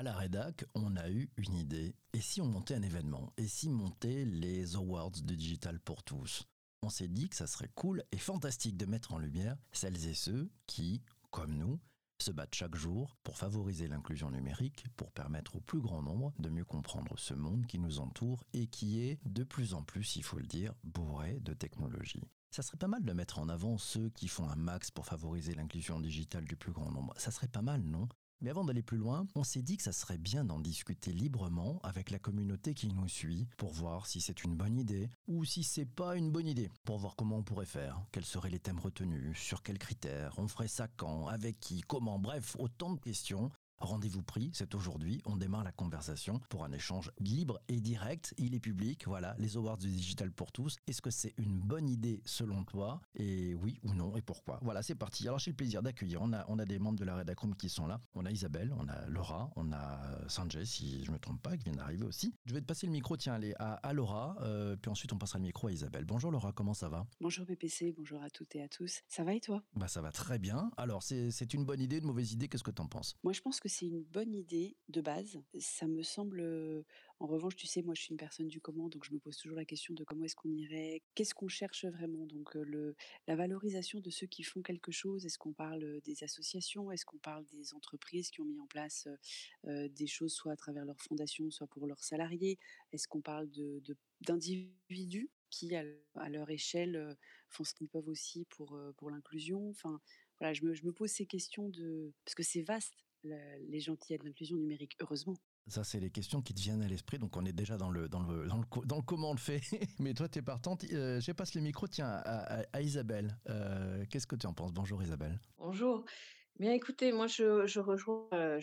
À la rédac, on a eu une idée. Et si on montait un événement? Et si montait les Awards de Digital pour tous? On s'est dit que ça serait cool et fantastique de mettre en lumière celles et ceux qui, comme nous, se battent chaque jour pour favoriser l'inclusion numérique, pour permettre au plus grand nombre de mieux comprendre ce monde qui nous entoure et qui est de plus en plus, il faut le dire, bourré de technologies. Ça serait pas mal de mettre en avant ceux qui font un max pour favoriser l'inclusion digitale du plus grand nombre. Ça serait pas mal, non? Mais avant d'aller plus loin, on s'est dit que ça serait bien d'en discuter librement avec la communauté qui nous suit pour voir si c'est une bonne idée ou si c'est pas une bonne idée, pour voir comment on pourrait faire, quels seraient les thèmes retenus, sur quels critères, on ferait ça quand, avec qui, comment, bref, autant de questions Rendez-vous pris, c'est aujourd'hui. On démarre la conversation pour un échange libre et direct. Il est public, voilà, les Awards du Digital pour tous. Est-ce que c'est une bonne idée selon toi? Et oui ou non, et pourquoi? Voilà, c'est parti. Alors j'ai le plaisir d'accueillir, on a, on a des membres de la Redacroom qui sont là. On a Isabelle, on a Laura, on a Sanjay, si je ne me trompe pas, qui vient d'arriver aussi. Je vais te passer le micro, tiens, allez, à, Laura, euh, puis ensuite on passera le micro à Isabelle. Bonjour Laura, comment ça va? Bonjour PPC, bonjour à toutes et à tous. Ça va et toi? Bah ça va très bien. Alors c'est une bonne idée, une mauvaise idée, qu'est-ce que tu en penses? Moi je pense que c'est une bonne idée de base. Ça me semble, en revanche, tu sais, moi je suis une personne du comment, donc je me pose toujours la question de comment est-ce qu'on irait, qu'est-ce qu'on cherche vraiment. Donc la valorisation de ceux qui font quelque chose, est-ce qu'on parle des associations, est-ce qu'on parle des entreprises qui ont mis en place des choses, soit à travers leur fondation, soit pour leurs salariés, est-ce qu'on parle d'individus qui, à, leur échelle, font ce qu'ils peuvent aussi pour, pour l'inclusion? Enfin, voilà, je me, je me, pose ces questions de... Parce que c'est vaste les gens qui aident l'inclusion numérique, heureusement. Ça, c'est les questions qui te viennent à l'esprit. Donc, on est déjà dans le, dans le, dans le, comment on le fait. Mais toi, tu es partante. Euh, je passe le micro tiens, à, Isabelle. Euh, qu'est-ce que tu en penses? Bonjour, Isabelle. Bonjour. Bien, écoutez, moi, je, rejoins, euh,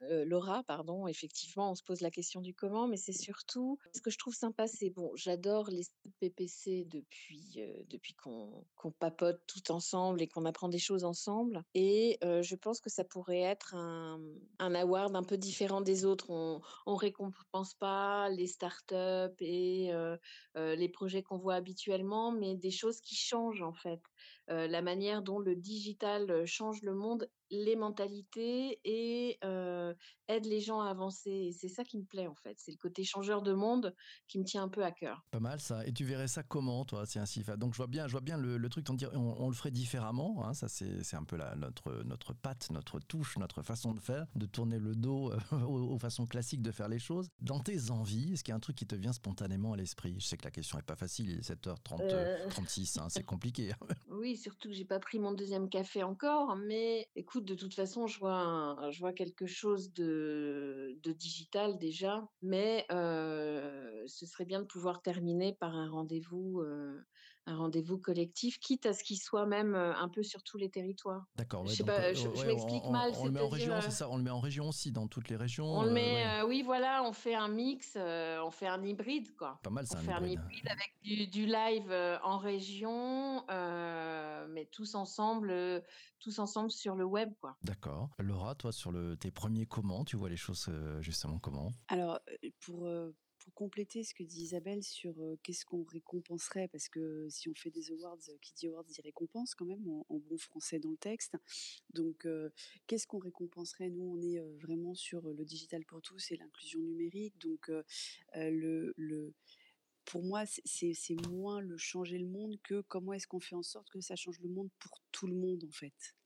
euh, Laura, pardon. Effectivement, on se pose la question du comment, mais c'est surtout ce que je trouve sympa, c'est bon, j'adore les PPC depuis, euh, depuis qu'on papote tout ensemble et qu'on apprend des choses ensemble. Et je pense que ça pourrait être un, un award un peu différent des autres. On, on récompense pas les startups et les projets qu'on voit habituellement, mais des choses qui changent en fait. La manière dont le digital change le monde les mentalités et euh, aide les gens à avancer. Et c'est ça qui me plaît en fait. C'est le côté changeur de monde qui me tient un peu à cœur. Pas mal ça. Et tu verrais ça comment toi C'est ainsi. Donc je vois bien, je vois bien le, truc. On, on, le ferait différemment. Hein. ça c'est un peu la, notre notre patte, notre touche, notre façon de faire, de tourner le dos aux, façons classiques de faire les choses. Dans tes envies, est-ce qu'il y a un truc qui te vient spontanément à l'esprit? Je sais que la question est pas facile. Il est 7h30, 36. Euh. Hein, c'est compliqué. oui, surtout que j'ai pas pris mon deuxième café encore. Mais écoute de toute façon, je vois, je vois quelque chose de, de digital déjà, mais euh, ce serait bien de pouvoir terminer par un rendez-vous, euh, un rendez-vous collectif, quitte à ce qu'il soit même euh, un peu sur tous les territoires. D'accord. je, je, m'explique mal. On, le met en région, c'est ça. On le met en région aussi, dans toutes les régions. On le met, oui, voilà, on fait un mix, on fait un hybride, quoi. Pas mal, ça. On fait un hybride avec du, du live en région, mais tous ensemble, tous ensemble sur le web, quoi. D'accord. Laura, toi, sur le, tes premiers comment, tu vois les choses euh, justement comment? Alors, euh, pour, euh, pour compléter ce que dit Isabelle sur qu'est-ce qu'on récompenserait, parce que si on fait des awards, qui dit awards dit récompense quand même, en, bon français dans le texte. Donc, qu'est-ce qu'on récompenserait? Nous, on est vraiment sur le digital pour tous et l'inclusion numérique. Donc, le, le pour moi, c'est moins le changer le monde que comment est-ce qu'on fait en sorte que ça change le monde pour tout le monde, en fait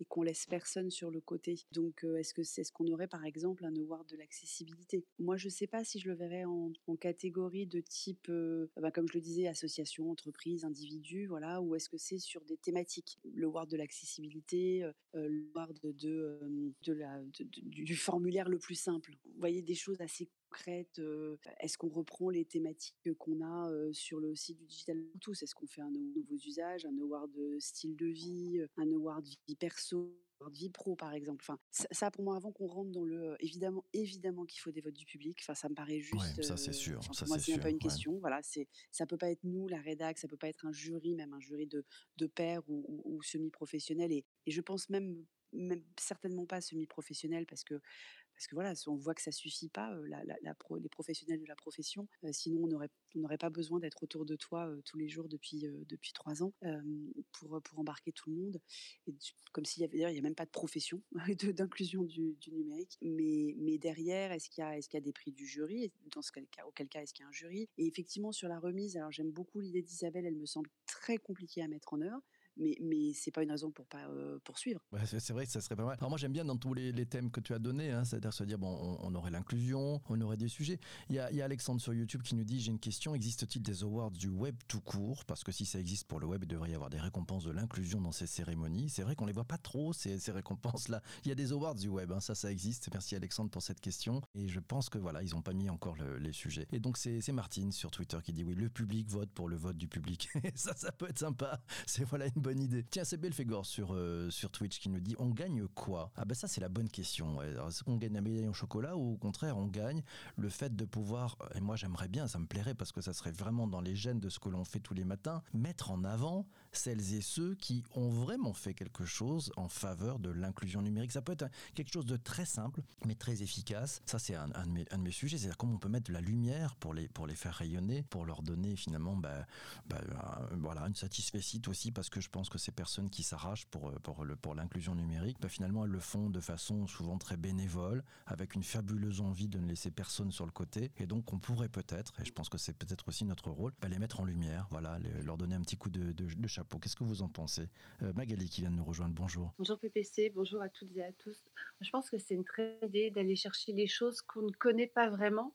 et qu'on laisse personne sur le côté. Donc, est-ce que c'est ce qu'on aurait par exemple un award de l'accessibilité? Moi, je ne sais pas si je le verrais en, catégorie de type, bah, comme je le disais, association, entreprise, individu, voilà, ou est-ce que c'est sur des thématiques? Le award de l'accessibilité, le award de, de, du formulaire le plus simple. Vous voyez des choses assez concrètes Est-ce qu'on reprend les thématiques qu'on a sur le site du Digital pour tous? Est-ce qu'on fait un nouveau usage, un award de style de vie, un award vie perso de vie pro par exemple? Enfin, ça, pour moi avant qu'on rentre dans le évidemment évidemment qu'il faut des votes du public. Enfin, ça me paraît juste. ça c'est sûr. ça, moi c'est pas une question. Voilà, c'est ça peut pas être nous la rédac, ça peut pas être un jury, même un jury de de pairs ou, semi professionnel. Et, et je pense même même certainement pas semi professionnel parce que parce que voilà, on voit que ça suffit pas, les professionnels de la profession, sinon on n'aurait pas besoin d'être autour de toi tous les jours depuis, depuis trois ans pour, pour embarquer tout le monde. Comme s'il y avait, d'ailleurs, il n'y a même pas de profession d'inclusion du, numérique. Mais, mais derrière, est-ce qu'il y, a, est qu'il y a des prix du jury? Dans ce cas, auquel cas, est-ce qu'il y a un jury? Et effectivement, sur la remise, alors j'aime beaucoup l'idée d'Isabelle, elle me semble très compliquée à mettre en œuvre mais, mais c'est pas une raison pour pas poursuivre. c'est vrai que ça serait pas mal. Alors moi j'aime bien dans tous les, thèmes que tu as donnés, hein, c'est-à-dire se dire bon, on, aurait l'inclusion, on aurait des sujets. Il y, a, Alexandre sur YouTube qui nous dit j'ai une question, existe-t-il des awards du web tout court? Parce que si ça existe pour le web, il devrait y avoir des récompenses de l'inclusion dans ces cérémonies. C'est vrai qu'on les voit pas trop ces, ces récompenses-là. Il y a des awards du web, hein, ça ça existe. Merci Alexandre pour cette question. Et je pense que voilà, ils ont pas mis encore les sujets. Et donc c'est Martine sur Twitter qui dit oui, le public vote pour le vote du public. ça, ça peut être sympa. C'est voilà une bonne idée. Tiens, c'est Belfegor sur, euh, sur Twitch qui nous dit on gagne quoi? Ah ben ça c'est la bonne question. Est-ce qu'on gagne un médaille au chocolat ou au contraire on gagne le fait de pouvoir, et moi j'aimerais bien, ça me plairait parce que ça serait vraiment dans les gènes de ce que l'on fait tous les matins, mettre en avant celles et ceux qui ont vraiment fait quelque chose en faveur de l'inclusion numérique. Ça peut être quelque chose de très simple mais très efficace. Ça c'est un, de mes, de sujets, c'est-à-dire comment on peut mettre de la lumière pour les, pour les faire rayonner, pour leur donner finalement bah, bah, voilà, une satisfaction aussi parce que je pense que ces personnes qui s'arrachent pour, euh, pour, le, pour l'inclusion numérique, bah finalement elles le font de façon souvent très bénévole, avec une fabuleuse envie de ne laisser personne sur le côté. Et donc on pourrait peut-être, et je pense que c'est peut-être aussi notre rôle, bah, les mettre en lumière, voilà, leur donner un petit coup de, de, chapeau. Qu'est-ce que vous en pensez? Euh, Magali qui vient de nous rejoindre, bonjour. Bonjour PPC, bonjour à toutes et à tous. Je pense que c'est une très bonne idée d'aller chercher les choses qu'on ne connaît pas vraiment.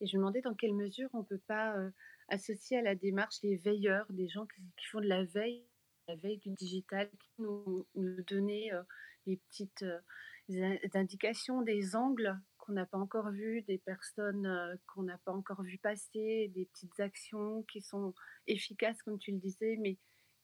Et je me demandais dans quelle mesure on ne peut pas euh, associer à la démarche les veilleurs, des gens qui font de la veille la veille du digital, qui nous, nous donnait euh, des petites euh, indications, des angles qu'on n'a pas encore vus, des personnes qu'on n'a pas encore vues passer, des petites actions qui sont efficaces, comme tu le disais, mais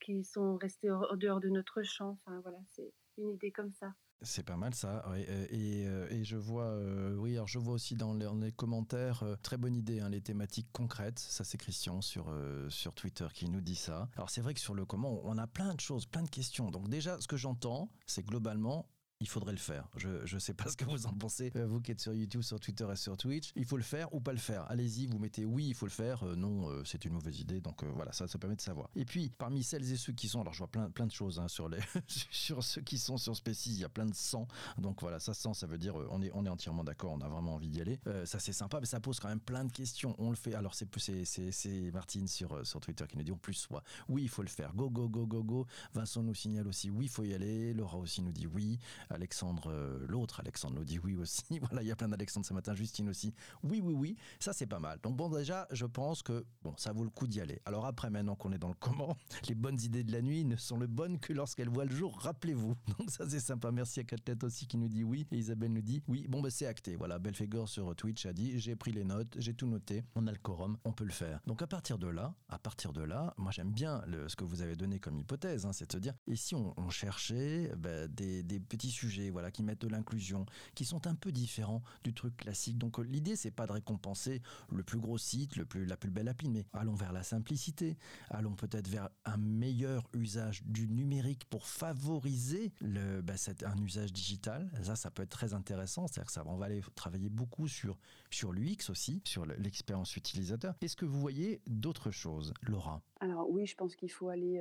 qui sont restées en dehors de notre champ. Enfin voilà, c'est une idée comme ça. C'est pas mal ça. Euh, euh, et, je vois, euh, oui, alors je vois aussi dans les, commentaires, très bonne idée, hein, les thématiques concrètes. Ça, c'est Christian sur, sur Twitter qui nous dit ça. Alors c'est vrai que sur le comment, on a plein de choses, plein de questions. Donc déjà, ce que j'entends, c'est globalement, il faudrait le faire. Je ne sais pas ce que vous en pensez, euh, vous qui êtes sur YouTube, sur Twitter et sur Twitch. Il faut le faire ou pas le faire. Allez-y, vous mettez oui, il faut le faire. Euh, non, euh, c'est une mauvaise idée. Donc voilà, ça, ça permet de savoir. Et puis, parmi celles et ceux qui sont, alors je vois plein, plein de choses hein, sur, les sur ceux qui sont sur Species, il y a plein de sang. Donc voilà, ça sent, ça veut dire on est, on est entièrement d'accord, on a vraiment envie d'y aller. ça c'est sympa, mais ça pose quand même plein de questions. On le fait. Alors c'est c'est Martine sur, sur Twitter qui nous dit en plus soit oui, il faut le faire. Go, go, go, go, go. Vincent nous signale aussi oui, il faut y aller. Laura aussi nous dit oui. Alexandre euh, l'autre Alexandre nous dit oui aussi. voilà, il y a plein d'Alexandre ce matin. Justine aussi. Oui, oui, oui. Ça, c'est pas mal. Donc bon, déjà, je pense que bon, ça vaut le coup d'y aller. Alors après, maintenant qu'on est dans le comment, les bonnes idées de la nuit ne sont le bonnes que lorsqu'elles voient le jour. Rappelez-vous. Donc ça, c'est sympa. Merci à Catlet aussi qui nous dit oui. Et Isabelle nous dit oui. Bon, ben c'est acté. Voilà, Belfegor sur Twitch a dit j'ai pris les notes, j'ai tout noté. On a le quorum, on peut le faire. Donc à partir de là, à partir de là, moi j'aime bien ce que vous avez donné comme hypothèse, hein, c'est de se dire et si on, cherchait ben, des, des petits sujets, voilà, qui mettent de l'inclusion, qui sont un peu différents du truc classique. Donc euh, l'idée, c'est pas de récompenser le plus gros site, le plus, la plus belle appli, mais allons vers la simplicité, allons peut-être vers un meilleur usage du numérique pour favoriser le, bah, un usage digital. Ça, ça peut être très intéressant. C'est-à-dire ça, on va aller travailler beaucoup sur, sur l'UX aussi, sur l'expérience utilisateur. Est-ce que vous voyez d'autres choses, Laura? Alors oui, je pense qu'il faut aller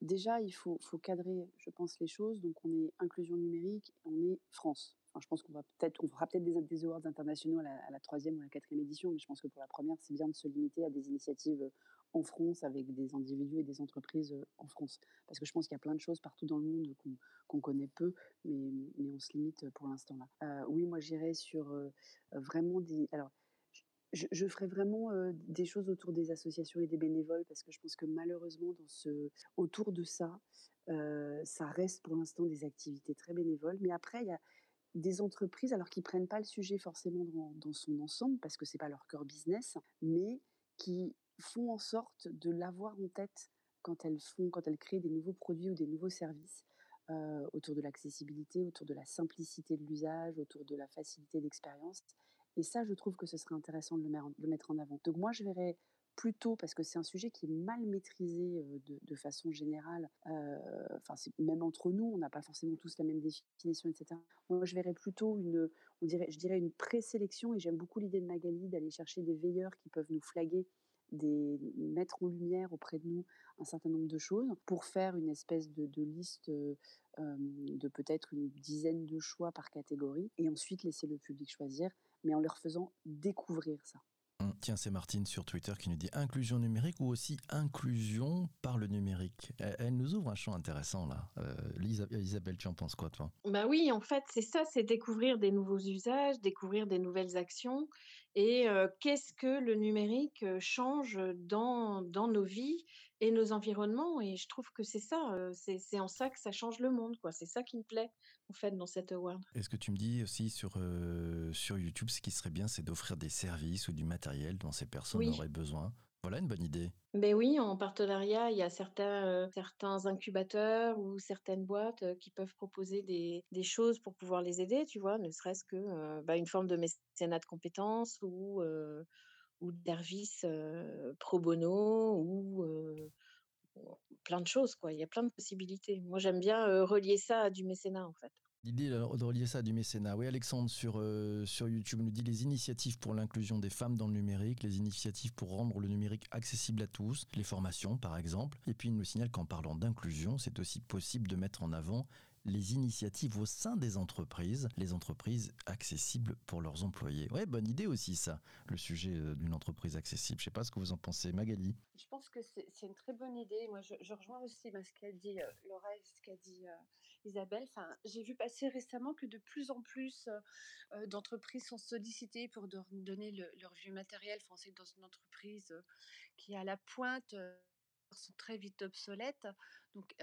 déjà, il faut, cadrer, je pense, les choses. Donc on est inclusion numérique, on est France. je pense qu'on va peut-être, on fera peut-être des, awards internationaux à la, troisième ou la quatrième édition, mais je pense que pour la première, c'est bien de se limiter à des initiatives en France avec des individus et des entreprises en France. Parce que je pense qu'il y a plein de choses partout dans le monde qu'on connaît peu, mais, on se limite pour l'instant là. oui, moi j'irais sur vraiment des. Alors, je, ferai vraiment des choses autour des associations et des bénévoles parce que je pense que malheureusement, dans ce, autour de ça, ça reste pour l'instant des activités très bénévoles. Mais après, il y a des entreprises, alors qui prennent pas le sujet forcément dans, son ensemble parce que c'est pas leur cœur business, mais qui font en sorte de l'avoir en tête quand elles font, quand elles créent des nouveaux produits ou des nouveaux services. autour de l'accessibilité, autour de la simplicité de l'usage, autour de la facilité d'expérience. Et ça, je trouve que ce serait intéressant de le, mettre en avant. Donc moi, je verrais plutôt, parce que c'est un sujet qui est mal maîtrisé de, façon générale, même entre nous, on n'a pas forcément tous la même définition, etc. Moi, je verrais plutôt une, on dirait, je dirais une présélection, et j'aime beaucoup l'idée de Magali d'aller chercher des veilleurs qui peuvent nous flaguer des, mettre en lumière auprès de nous un certain nombre de choses pour faire une espèce de, liste de peut-être une dizaine de choix par catégorie et ensuite laisser le public choisir, mais en leur faisant découvrir ça. Hum, tiens, c'est Martine sur Twitter qui nous dit inclusion numérique ou aussi inclusion par le numérique. Elle, nous ouvre un champ intéressant là. Euh, Isabelle, tu en penses quoi toi? Bah oui, en fait, c'est ça, c'est découvrir des nouveaux usages, découvrir des nouvelles actions et qu'est-ce que le numérique change dans, dans nos vies et nos environnements? Et je trouve que c'est ça, c'est en ça que ça change le monde. quoi. C'est ça qui me plaît, en fait, dans cette award. est ce que tu me dis aussi sur, sur YouTube, ce qui serait bien, c'est d'offrir des services ou du matériel dont ces personnes auraient besoin? Voilà une bonne idée. Ben oui, en partenariat, il y a certains, certains incubateurs ou certaines boîtes qui peuvent proposer des, des, choses pour pouvoir les aider, tu vois, ne serait-ce que bah, une forme de mécénat de compétences ou, ou de services pro bono ou plein de choses, quoi. Il y a plein de possibilités. Moi, j'aime bien relier ça à du mécénat, en fait. L'idée de relier ça à du mécénat. Oui, Alexandre sur, euh, sur YouTube nous dit les initiatives pour l'inclusion des femmes dans le numérique, les initiatives pour rendre le numérique accessible à tous, les formations par exemple. Et puis il nous signale qu'en parlant d'inclusion, c'est aussi possible de mettre en avant les initiatives au sein des entreprises, les entreprises accessibles pour leurs employés. Ouais, bonne idée aussi ça, le sujet euh, d'une entreprise accessible. Je sais pas ce que vous en pensez, Magali. Je pense que c'est une très bonne idée. Moi, je, rejoins aussi ce qu'a dit euh, ce qu'a dit euh, Isabelle. Enfin, j'ai vu passer récemment que de plus en plus d'entreprises sont sollicitées pour donner leur vieux matériel. Enfin, c'est dans une entreprise qui est à la pointe sont très vite obsolètes. Donc,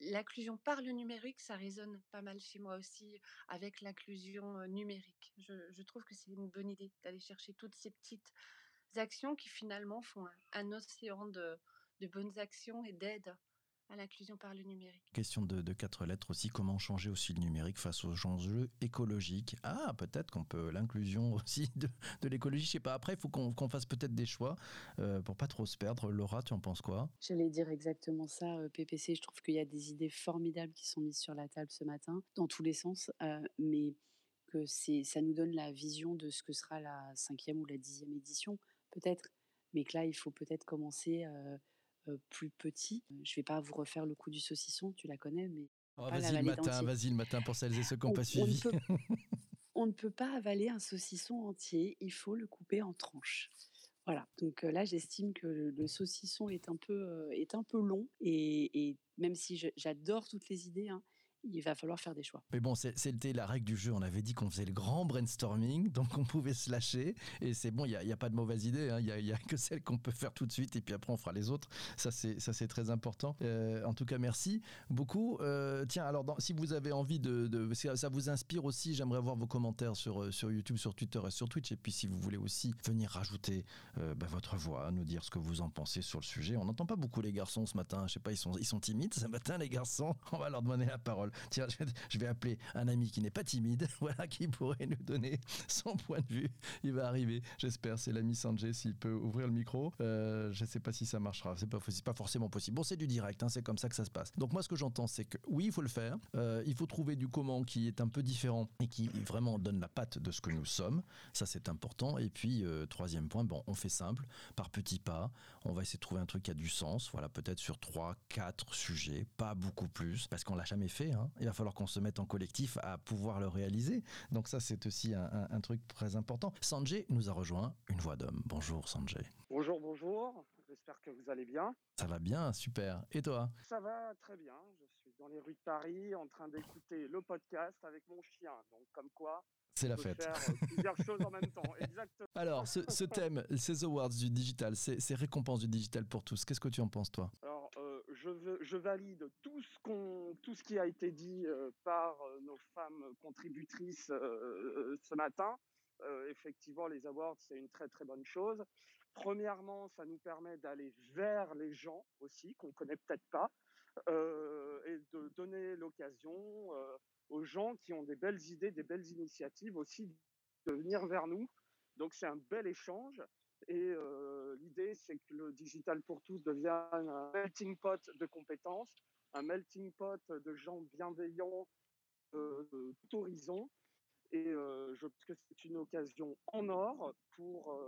l'inclusion par le numérique, ça résonne pas mal chez moi aussi avec l'inclusion numérique. Je, trouve que c'est une bonne idée d'aller chercher toutes ces petites actions qui finalement font un, océan de, de bonnes actions et d'aide à l'inclusion par le numérique. Question de, quatre lettres aussi, comment changer aussi le numérique face aux enjeux écologiques? Ah, peut-être qu'on peut, l'inclusion aussi de, l'écologie, je sais pas, après, il faut qu'on fasse peut-être des choix euh, pour pas trop se perdre. Laura, tu en penses quoi? J'allais dire exactement ça, euh, PPC, je trouve qu'il y a des idées formidables qui sont mises sur la table ce matin, dans tous les sens, euh, mais que ça nous donne la vision de ce que sera la cinquième ou la dixième édition, peut-être, mais que là, il faut peut-être commencer... Euh, plus petit. Je vais pas vous refaire le coup du saucisson, tu la connais, mais oh, vas-y le matin, vas-y le matin pour celles et ceux qui n'ont pas suivi. On ne, peut, pas avaler un saucisson entier, il faut le couper en tranches. Voilà, donc là j'estime que le, saucisson est un peu, est un peu long et, même si j'adore toutes les idées, hein, il va falloir faire des choix. Mais bon, c'était la règle du jeu. On avait dit qu'on faisait le grand brainstorming, donc on pouvait se lâcher. Et c'est bon, il n'y a, pas de mauvaise idée. Hein. Il n'y a, que celle qu'on peut faire tout de suite, et puis après on fera les autres. Ça, c'est très important. Euh, en tout cas, merci beaucoup. Euh, tiens, alors si vous avez envie de, de ça vous inspire aussi, j'aimerais voir vos commentaires sur euh, sur YouTube, sur Twitter et sur Twitch. Et puis si vous voulez aussi venir rajouter bah, votre voix, nous dire ce que vous en pensez sur le sujet. On n'entend pas beaucoup les garçons ce matin. Je sais pas, ils sont ils sont timides ce matin les garçons. On va leur demander la parole. Je vais appeler un ami qui n'est pas timide, voilà, qui pourrait nous donner son point de vue. Il va arriver, j'espère. C'est l'ami Sanjay, s'il peut ouvrir le micro. Euh, je ne sais pas si ça marchera. C'est pas, pas forcément possible. Bon, c'est du direct, hein, c'est comme ça que ça se passe. Donc moi, ce que j'entends, c'est que oui, il faut le faire. Euh, il faut trouver du comment qui est un peu différent et qui vraiment donne la patte de ce que nous sommes. Ça, c'est important. Et puis, euh, troisième point, bon, on fait simple, par petits pas. On va essayer de trouver un truc qui a du sens. Voilà, peut-être sur trois, quatre sujets, pas beaucoup plus, parce qu'on l'a jamais fait. Hein. Il va falloir qu'on se mette en collectif à pouvoir le réaliser. Donc ça, c'est aussi un, truc très important. Sanjay nous a rejoint, une voix d'homme. Bonjour Sanjay. Bonjour, bonjour. J'espère que vous allez bien. Ça va bien, super. Et toi? Ça va très bien. Je suis dans les rues de Paris en train d'écouter le podcast avec mon chien. Donc comme quoi, c'est la fête. Faire euh, plusieurs choses en même temps. Exactement. Alors, ce, thème, ces awards du digital, ces, récompenses du digital pour tous, qu'est-ce que tu en penses, toi? Alors, euh, je, valide tout ce, qui a été dit euh, par nos femmes contributrices ce matin. effectivement, les awards, c'est une très très bonne chose. Premièrement, ça nous permet d'aller vers les gens aussi, qu'on ne connaît peut-être pas, et de donner l'occasion aux gens qui ont des belles idées, des belles initiatives aussi de venir vers nous. Donc c'est un bel échange. Et l'idée, c'est que le digital pour tous devienne un melting pot de compétences, un melting pot de gens bienveillants, tout horizon, et je pense que c'est une occasion en or pour,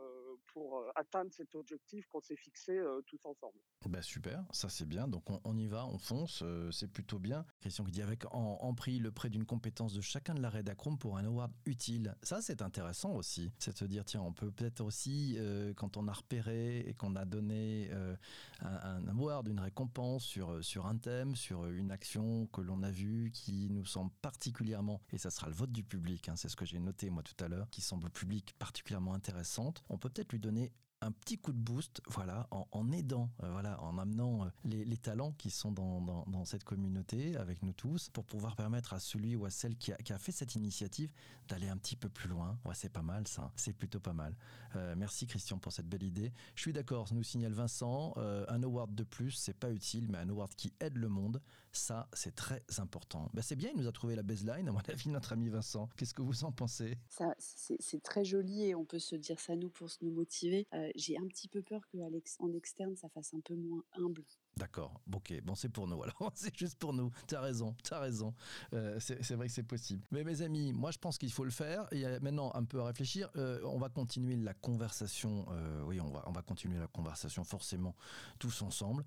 pour atteindre cet objectif qu'on s'est fixé tous ensemble. Bah super, ça c'est bien. Donc on, y va, on fonce, c'est plutôt bien. Christian qui dit avec en, prix le prêt d'une compétence de chacun de la rédacron pour un award utile. Ça c'est intéressant aussi. C'est de se dire tiens, on peut peut-être aussi, quand on a repéré et qu'on a donné un, un, award, une récompense sur, sur un thème, sur une action que l'on a vue qui nous semble particulièrement, et ça sera le vote du public, hein, c'est ce que j'ai noté moi tout à l'heure, qui semble au public particulièrement intéressante, on peut peut-être lui donner donner un petit coup de boost, voilà, en, aidant, euh, voilà, en amenant euh, les, talents qui sont dans, cette communauté avec nous tous, pour pouvoir permettre à celui ou à celle qui a, fait cette initiative d'aller un petit peu plus loin. Ouais, c'est pas mal ça, c'est plutôt pas mal. Euh, merci Christian pour cette belle idée. Je suis d'accord, nous signale Vincent, un award de plus, c'est pas utile, mais un award qui aide le monde, ça c'est très important. Ben, c'est bien, il nous a trouvé la baseline, à mon avis, notre ami Vincent. Qu'est-ce que vous en pensez? C'est très joli et on peut se dire ça nous pour nous motiver j'ai un petit peu peur qu'en externe, ça fasse un peu moins humble. D'accord, ok, bon c'est pour nous alors, c'est juste pour nous, t'as raison, t'as raison, euh, c'est vrai que c'est possible. Mais mes amis, moi je pense qu'il faut le faire, il y a maintenant un peu à réfléchir, euh, on va continuer la conversation, euh, oui on va, on va continuer la conversation forcément tous ensemble.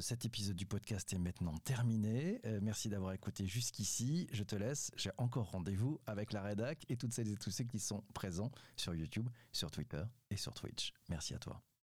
cet épisode du podcast est maintenant terminé, merci d'avoir écouté jusqu'ici, je te laisse, j'ai encore rendez-vous avec la rédac et toutes celles et tous ceux qui sont présents sur YouTube, sur Twitter et sur Twitch. Merci à toi.